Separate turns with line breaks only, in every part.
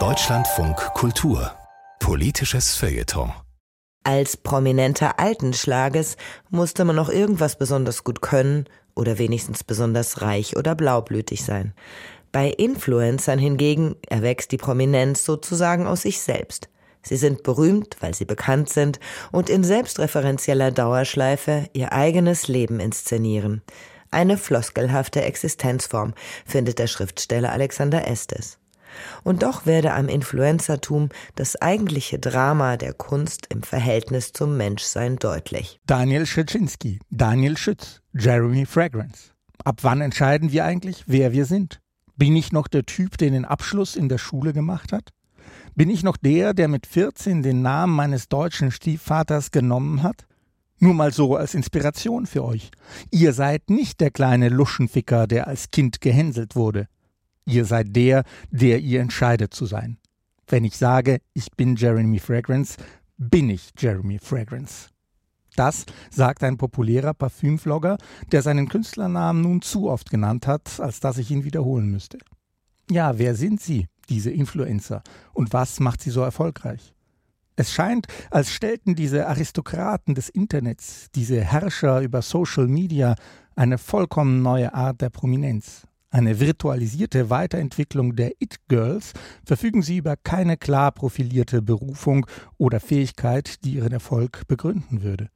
Deutschlandfunk Kultur Politisches Feuilleton
als prominenter Altenschlages musste man noch irgendwas besonders gut können oder wenigstens besonders reich oder blaublütig sein. Bei Influencern hingegen erwächst die Prominenz sozusagen aus sich selbst. Sie sind berühmt, weil sie bekannt sind und in selbstreferenzieller Dauerschleife ihr eigenes Leben inszenieren. Eine floskelhafte Existenzform, findet der Schriftsteller Alexander Estes. Und doch werde am Influencertum das eigentliche Drama der Kunst im Verhältnis zum Menschsein deutlich.
Daniel Schitschinski, Daniel Schütz, Jeremy Fragrance. Ab wann entscheiden wir eigentlich, wer wir sind? Bin ich noch der Typ, der den Abschluss in der Schule gemacht hat? Bin ich noch der, der mit 14 den Namen meines deutschen Stiefvaters genommen hat? Nur mal so als Inspiration für euch. Ihr seid nicht der kleine Luschenficker, der als Kind gehänselt wurde. Ihr seid der, der ihr entscheidet zu sein. Wenn ich sage, ich bin Jeremy Fragrance, bin ich Jeremy Fragrance. Das sagt ein populärer Parfümvlogger, der seinen Künstlernamen nun zu oft genannt hat, als dass ich ihn wiederholen müsste. Ja, wer sind Sie, diese Influencer, und was macht sie so erfolgreich? Es scheint, als stellten diese Aristokraten des Internets, diese Herrscher über Social Media, eine vollkommen neue Art der Prominenz eine virtualisierte Weiterentwicklung der It-Girls, verfügen sie über keine klar profilierte Berufung oder Fähigkeit, die ihren Erfolg begründen würde.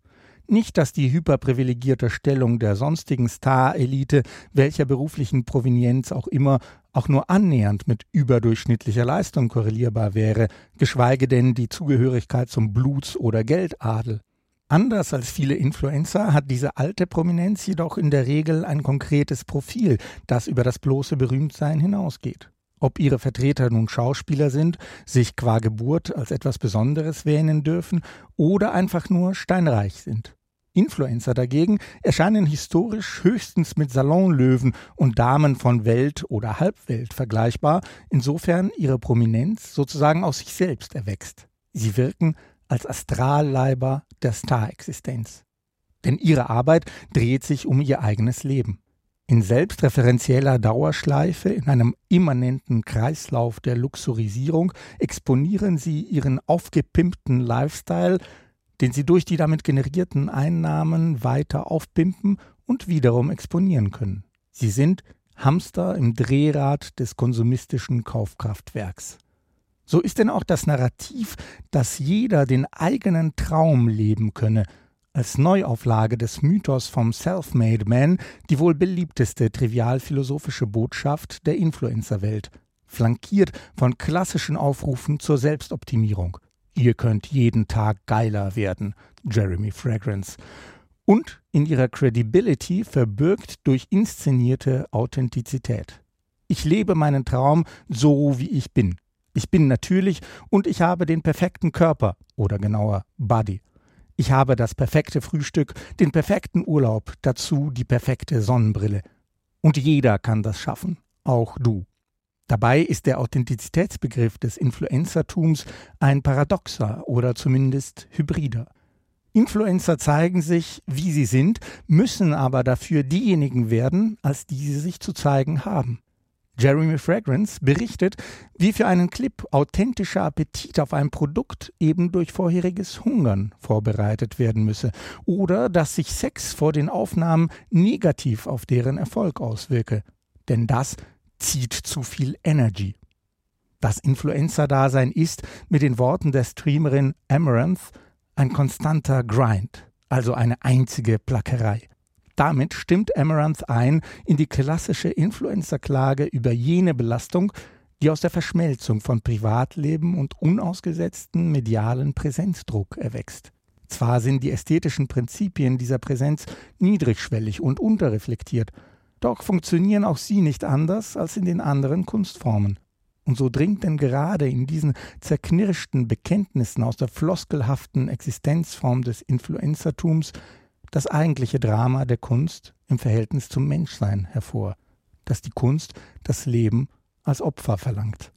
Nicht, dass die hyperprivilegierte Stellung der sonstigen Star-Elite, welcher beruflichen Provenienz auch immer, auch nur annähernd mit überdurchschnittlicher Leistung korrelierbar wäre, geschweige denn die Zugehörigkeit zum Bluts- oder Geldadel. Anders als viele Influencer hat diese alte Prominenz jedoch in der Regel ein konkretes Profil, das über das bloße Berühmtsein hinausgeht. Ob ihre Vertreter nun Schauspieler sind, sich qua Geburt als etwas Besonderes wähnen dürfen oder einfach nur steinreich sind. Influencer dagegen erscheinen historisch höchstens mit Salonlöwen und Damen von Welt oder Halbwelt vergleichbar, insofern ihre Prominenz sozusagen aus sich selbst erwächst. Sie wirken als Astralleiber der Star-Existenz. Denn ihre Arbeit dreht sich um ihr eigenes Leben. In selbstreferenzieller Dauerschleife, in einem immanenten Kreislauf der Luxurisierung, exponieren sie ihren aufgepimpten Lifestyle, den sie durch die damit generierten Einnahmen weiter aufpimpen und wiederum exponieren können. Sie sind Hamster im Drehrad des konsumistischen Kaufkraftwerks. So ist denn auch das Narrativ, dass jeder den eigenen Traum leben könne, als Neuauflage des Mythos vom Self-Made Man die wohl beliebteste trivialphilosophische Botschaft der Influencer-Welt, flankiert von klassischen Aufrufen zur Selbstoptimierung. Ihr könnt jeden Tag geiler werden, Jeremy Fragrance. Und in ihrer Credibility verbürgt durch inszenierte Authentizität. Ich lebe meinen Traum so, wie ich bin. Ich bin natürlich und ich habe den perfekten Körper oder genauer Body. Ich habe das perfekte Frühstück, den perfekten Urlaub, dazu die perfekte Sonnenbrille. Und jeder kann das schaffen, auch du. Dabei ist der Authentizitätsbegriff des Influencertums ein paradoxer oder zumindest hybrider. Influencer zeigen sich, wie sie sind, müssen aber dafür diejenigen werden, als die sie sich zu zeigen haben. Jeremy Fragrance berichtet, wie für einen Clip authentischer Appetit auf ein Produkt eben durch vorheriges Hungern vorbereitet werden müsse oder dass sich Sex vor den Aufnahmen negativ auf deren Erfolg auswirke. Denn das zieht zu viel Energy. Das Influencer-Dasein ist, mit den Worten der Streamerin Amaranth, ein konstanter Grind, also eine einzige Plackerei. Damit stimmt Amaranth ein in die klassische Influencer-Klage über jene Belastung, die aus der Verschmelzung von Privatleben und unausgesetzten medialen Präsenzdruck erwächst. Zwar sind die ästhetischen Prinzipien dieser Präsenz niedrigschwellig und unterreflektiert, doch funktionieren auch sie nicht anders als in den anderen Kunstformen. Und so dringt denn gerade in diesen zerknirschten Bekenntnissen aus der floskelhaften Existenzform des Influencertums das eigentliche Drama der Kunst im Verhältnis zum Menschsein hervor, dass die Kunst das Leben als Opfer verlangt.